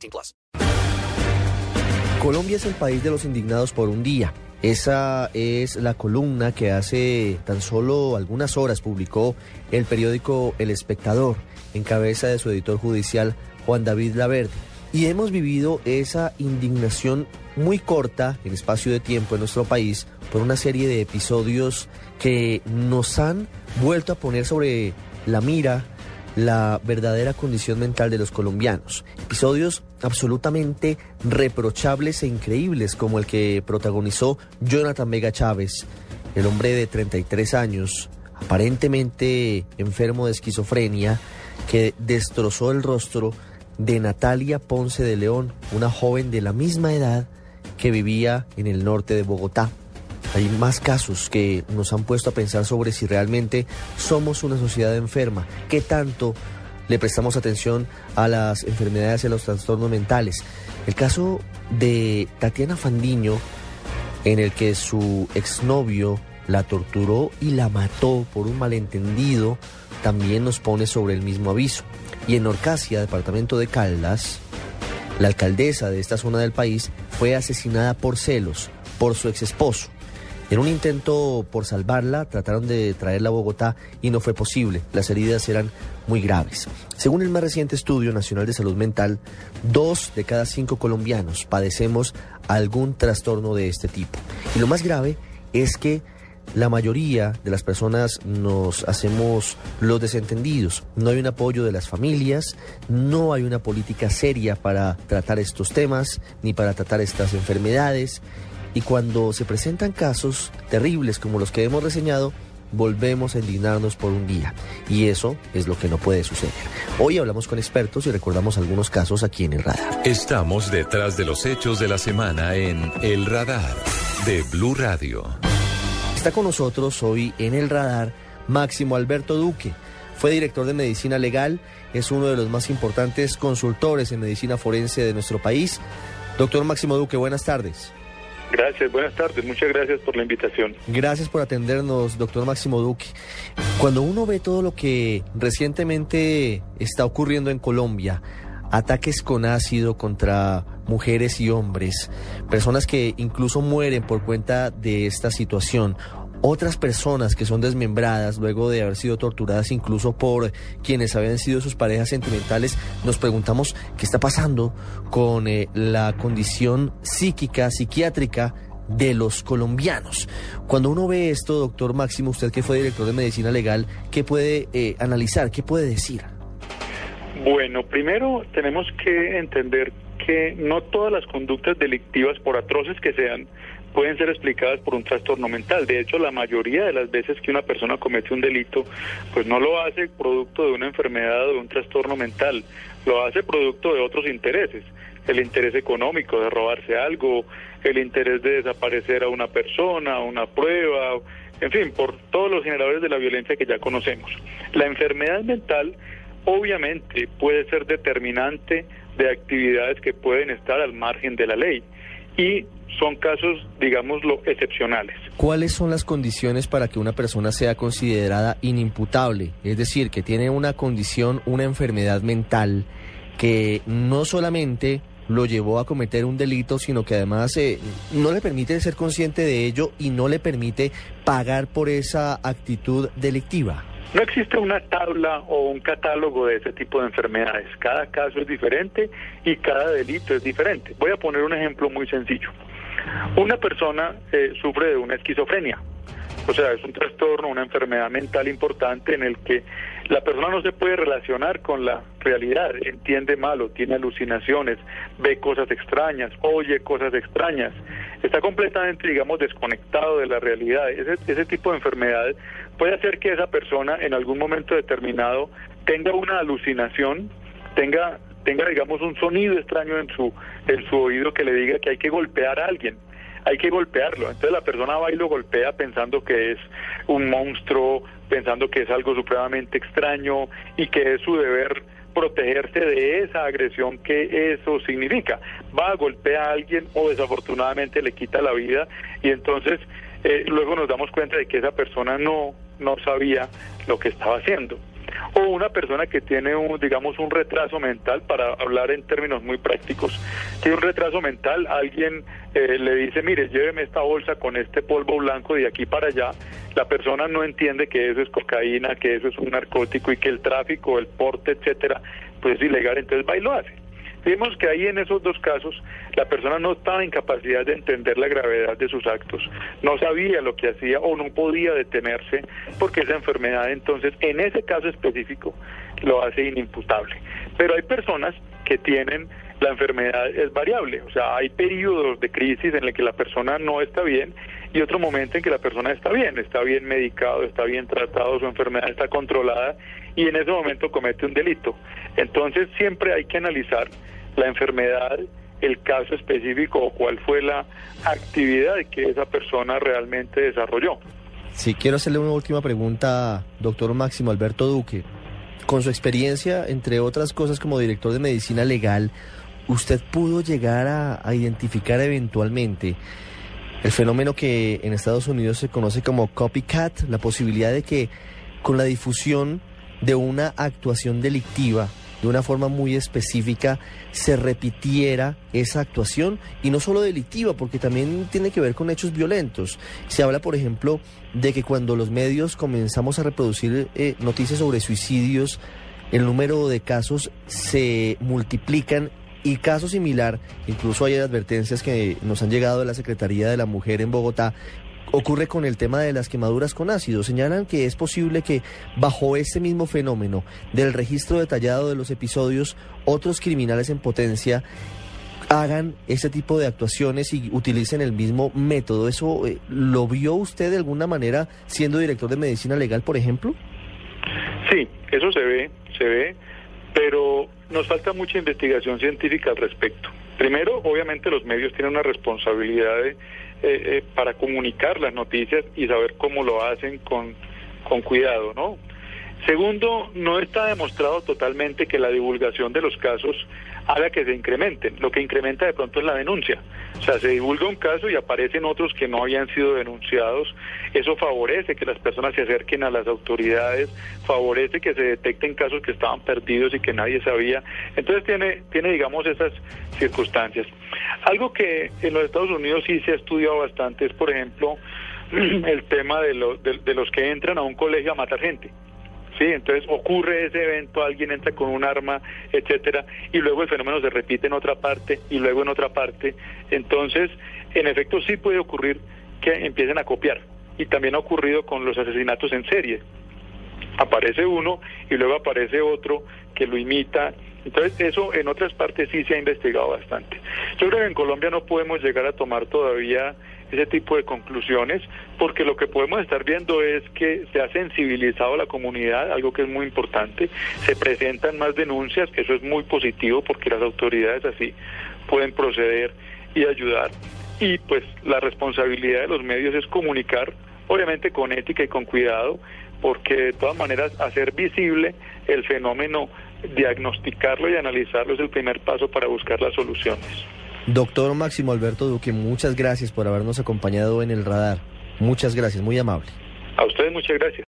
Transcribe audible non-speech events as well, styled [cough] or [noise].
18 plus. Colombia es el país de los indignados por un día. Esa es la columna que hace tan solo algunas horas publicó el periódico El Espectador, en cabeza de su editor judicial Juan David Laverde. Y hemos vivido esa indignación muy corta en espacio de tiempo en nuestro país por una serie de episodios que nos han vuelto a poner sobre la mira la verdadera condición mental de los colombianos. Episodios absolutamente reprochables e increíbles como el que protagonizó Jonathan Vega Chávez, el hombre de 33 años, aparentemente enfermo de esquizofrenia, que destrozó el rostro de Natalia Ponce de León, una joven de la misma edad que vivía en el norte de Bogotá. Hay más casos que nos han puesto a pensar sobre si realmente somos una sociedad enferma, qué tanto le prestamos atención a las enfermedades y a los trastornos mentales. El caso de Tatiana Fandiño, en el que su exnovio la torturó y la mató por un malentendido, también nos pone sobre el mismo aviso. Y en Orcasia, departamento de Caldas, la alcaldesa de esta zona del país fue asesinada por celos por su ex esposo. En un intento por salvarla, trataron de traerla a Bogotá y no fue posible. Las heridas eran muy graves. Según el más reciente estudio nacional de salud mental, dos de cada cinco colombianos padecemos algún trastorno de este tipo. Y lo más grave es que la mayoría de las personas nos hacemos los desentendidos. No hay un apoyo de las familias, no hay una política seria para tratar estos temas ni para tratar estas enfermedades. Y cuando se presentan casos terribles como los que hemos reseñado, volvemos a indignarnos por un día. Y eso es lo que no puede suceder. Hoy hablamos con expertos y recordamos algunos casos aquí en el radar. Estamos detrás de los hechos de la semana en El Radar de Blue Radio. Está con nosotros hoy en el radar Máximo Alberto Duque. Fue director de medicina legal, es uno de los más importantes consultores en medicina forense de nuestro país. Doctor Máximo Duque, buenas tardes. Gracias, buenas tardes, muchas gracias por la invitación. Gracias por atendernos, doctor Máximo Duque. Cuando uno ve todo lo que recientemente está ocurriendo en Colombia, ataques con ácido contra mujeres y hombres, personas que incluso mueren por cuenta de esta situación, otras personas que son desmembradas luego de haber sido torturadas incluso por quienes habían sido sus parejas sentimentales, nos preguntamos qué está pasando con eh, la condición psíquica, psiquiátrica de los colombianos. Cuando uno ve esto, doctor Máximo, usted que fue director de medicina legal, ¿qué puede eh, analizar? ¿Qué puede decir? Bueno, primero tenemos que entender que no todas las conductas delictivas, por atroces que sean, pueden ser explicadas por un trastorno mental. De hecho, la mayoría de las veces que una persona comete un delito, pues no lo hace producto de una enfermedad o de un trastorno mental, lo hace producto de otros intereses. El interés económico de robarse algo, el interés de desaparecer a una persona, una prueba, en fin, por todos los generadores de la violencia que ya conocemos. La enfermedad mental obviamente puede ser determinante de actividades que pueden estar al margen de la ley y son casos, digámoslo, excepcionales. ¿Cuáles son las condiciones para que una persona sea considerada inimputable? Es decir, que tiene una condición, una enfermedad mental que no solamente lo llevó a cometer un delito, sino que además eh, no le permite ser consciente de ello y no le permite pagar por esa actitud delictiva. No existe una tabla o un catálogo de ese tipo de enfermedades. Cada caso es diferente y cada delito es diferente. Voy a poner un ejemplo muy sencillo. Una persona eh, sufre de una esquizofrenia. O sea, es un trastorno, una enfermedad mental importante en el que la persona no se puede relacionar con la realidad, entiende malo, tiene alucinaciones, ve cosas extrañas, oye cosas extrañas, está completamente, digamos, desconectado de la realidad. Ese, ese tipo de enfermedad puede hacer que esa persona en algún momento determinado tenga una alucinación, tenga tenga, digamos, un sonido extraño en su, en su oído que le diga que hay que golpear a alguien hay que golpearlo. Entonces la persona va y lo golpea pensando que es un monstruo, pensando que es algo supremamente extraño y que es su deber protegerse de esa agresión que eso significa. Va, a golpear a alguien o desafortunadamente le quita la vida y entonces eh, luego nos damos cuenta de que esa persona no, no sabía lo que estaba haciendo o una persona que tiene un, digamos, un retraso mental, para hablar en términos muy prácticos, tiene un retraso mental, alguien eh, le dice, mire, lléveme esta bolsa con este polvo blanco de aquí para allá, la persona no entiende que eso es cocaína, que eso es un narcótico y que el tráfico, el porte, etcétera, pues es ilegal, entonces va y lo hace. Vimos que ahí en esos dos casos la persona no estaba en capacidad de entender la gravedad de sus actos, no sabía lo que hacía o no podía detenerse porque esa enfermedad entonces en ese caso específico lo hace inimputable. Pero hay personas que tienen la enfermedad es variable, o sea, hay periodos de crisis en el que la persona no está bien y otro momento en que la persona está bien, está bien medicado, está bien tratado, su enfermedad está controlada y en ese momento comete un delito. Entonces siempre hay que analizar la enfermedad, el caso específico o cuál fue la actividad que esa persona realmente desarrolló. Sí, quiero hacerle una última pregunta, doctor Máximo Alberto Duque. Con su experiencia, entre otras cosas como director de medicina legal, ¿usted pudo llegar a, a identificar eventualmente el fenómeno que en Estados Unidos se conoce como copycat, la posibilidad de que con la difusión de una actuación delictiva de una forma muy específica se repitiera esa actuación y no solo delictiva, porque también tiene que ver con hechos violentos. Se habla, por ejemplo, de que cuando los medios comenzamos a reproducir eh, noticias sobre suicidios, el número de casos se multiplican y caso similar, incluso hay advertencias que nos han llegado de la Secretaría de la Mujer en Bogotá, ocurre con el tema de las quemaduras con ácido. Señalan que es posible que bajo ese mismo fenómeno del registro detallado de los episodios, otros criminales en potencia hagan ese tipo de actuaciones y utilicen el mismo método. ¿Eso eh, lo vio usted de alguna manera siendo director de medicina legal, por ejemplo? Sí, eso se ve, se ve, pero nos falta mucha investigación científica al respecto. Primero, obviamente los medios tienen una responsabilidad de eh, eh, para comunicar las noticias y saber cómo lo hacen con, con cuidado, ¿no? Segundo, no está demostrado totalmente que la divulgación de los casos haga que se incrementen. Lo que incrementa de pronto es la denuncia. O sea, se divulga un caso y aparecen otros que no habían sido denunciados. Eso favorece que las personas se acerquen a las autoridades, favorece que se detecten casos que estaban perdidos y que nadie sabía. Entonces tiene, tiene digamos, esas circunstancias. Algo que en los Estados Unidos sí se ha estudiado bastante es, por ejemplo, [clears throat] el tema de, de, los que entran a un colegio a matar gente. Sí, entonces ocurre ese evento, alguien entra con un arma, etcétera, y luego el fenómeno se repite en otra parte y luego en otra parte. Entonces, en efecto, sí puede ocurrir que empiecen a copiar. Y también ha ocurrido con los asesinatos en serie. Aparece uno y luego aparece otro que lo imita entonces, eso en otras partes sí se ha investigado bastante. Yo creo que en Colombia no podemos llegar a tomar todavía ese tipo de conclusiones, porque lo que podemos estar viendo es que se ha sensibilizado la comunidad, algo que es muy importante, se presentan más denuncias, eso es muy positivo porque las autoridades así pueden proceder y ayudar. Y pues la responsabilidad de los medios es comunicar, obviamente con ética y con cuidado, porque de todas maneras hacer visible el fenómeno diagnosticarlo y analizarlo es el primer paso para buscar las soluciones. Doctor Máximo Alberto Duque, muchas gracias por habernos acompañado en el radar. Muchas gracias, muy amable. A ustedes muchas gracias.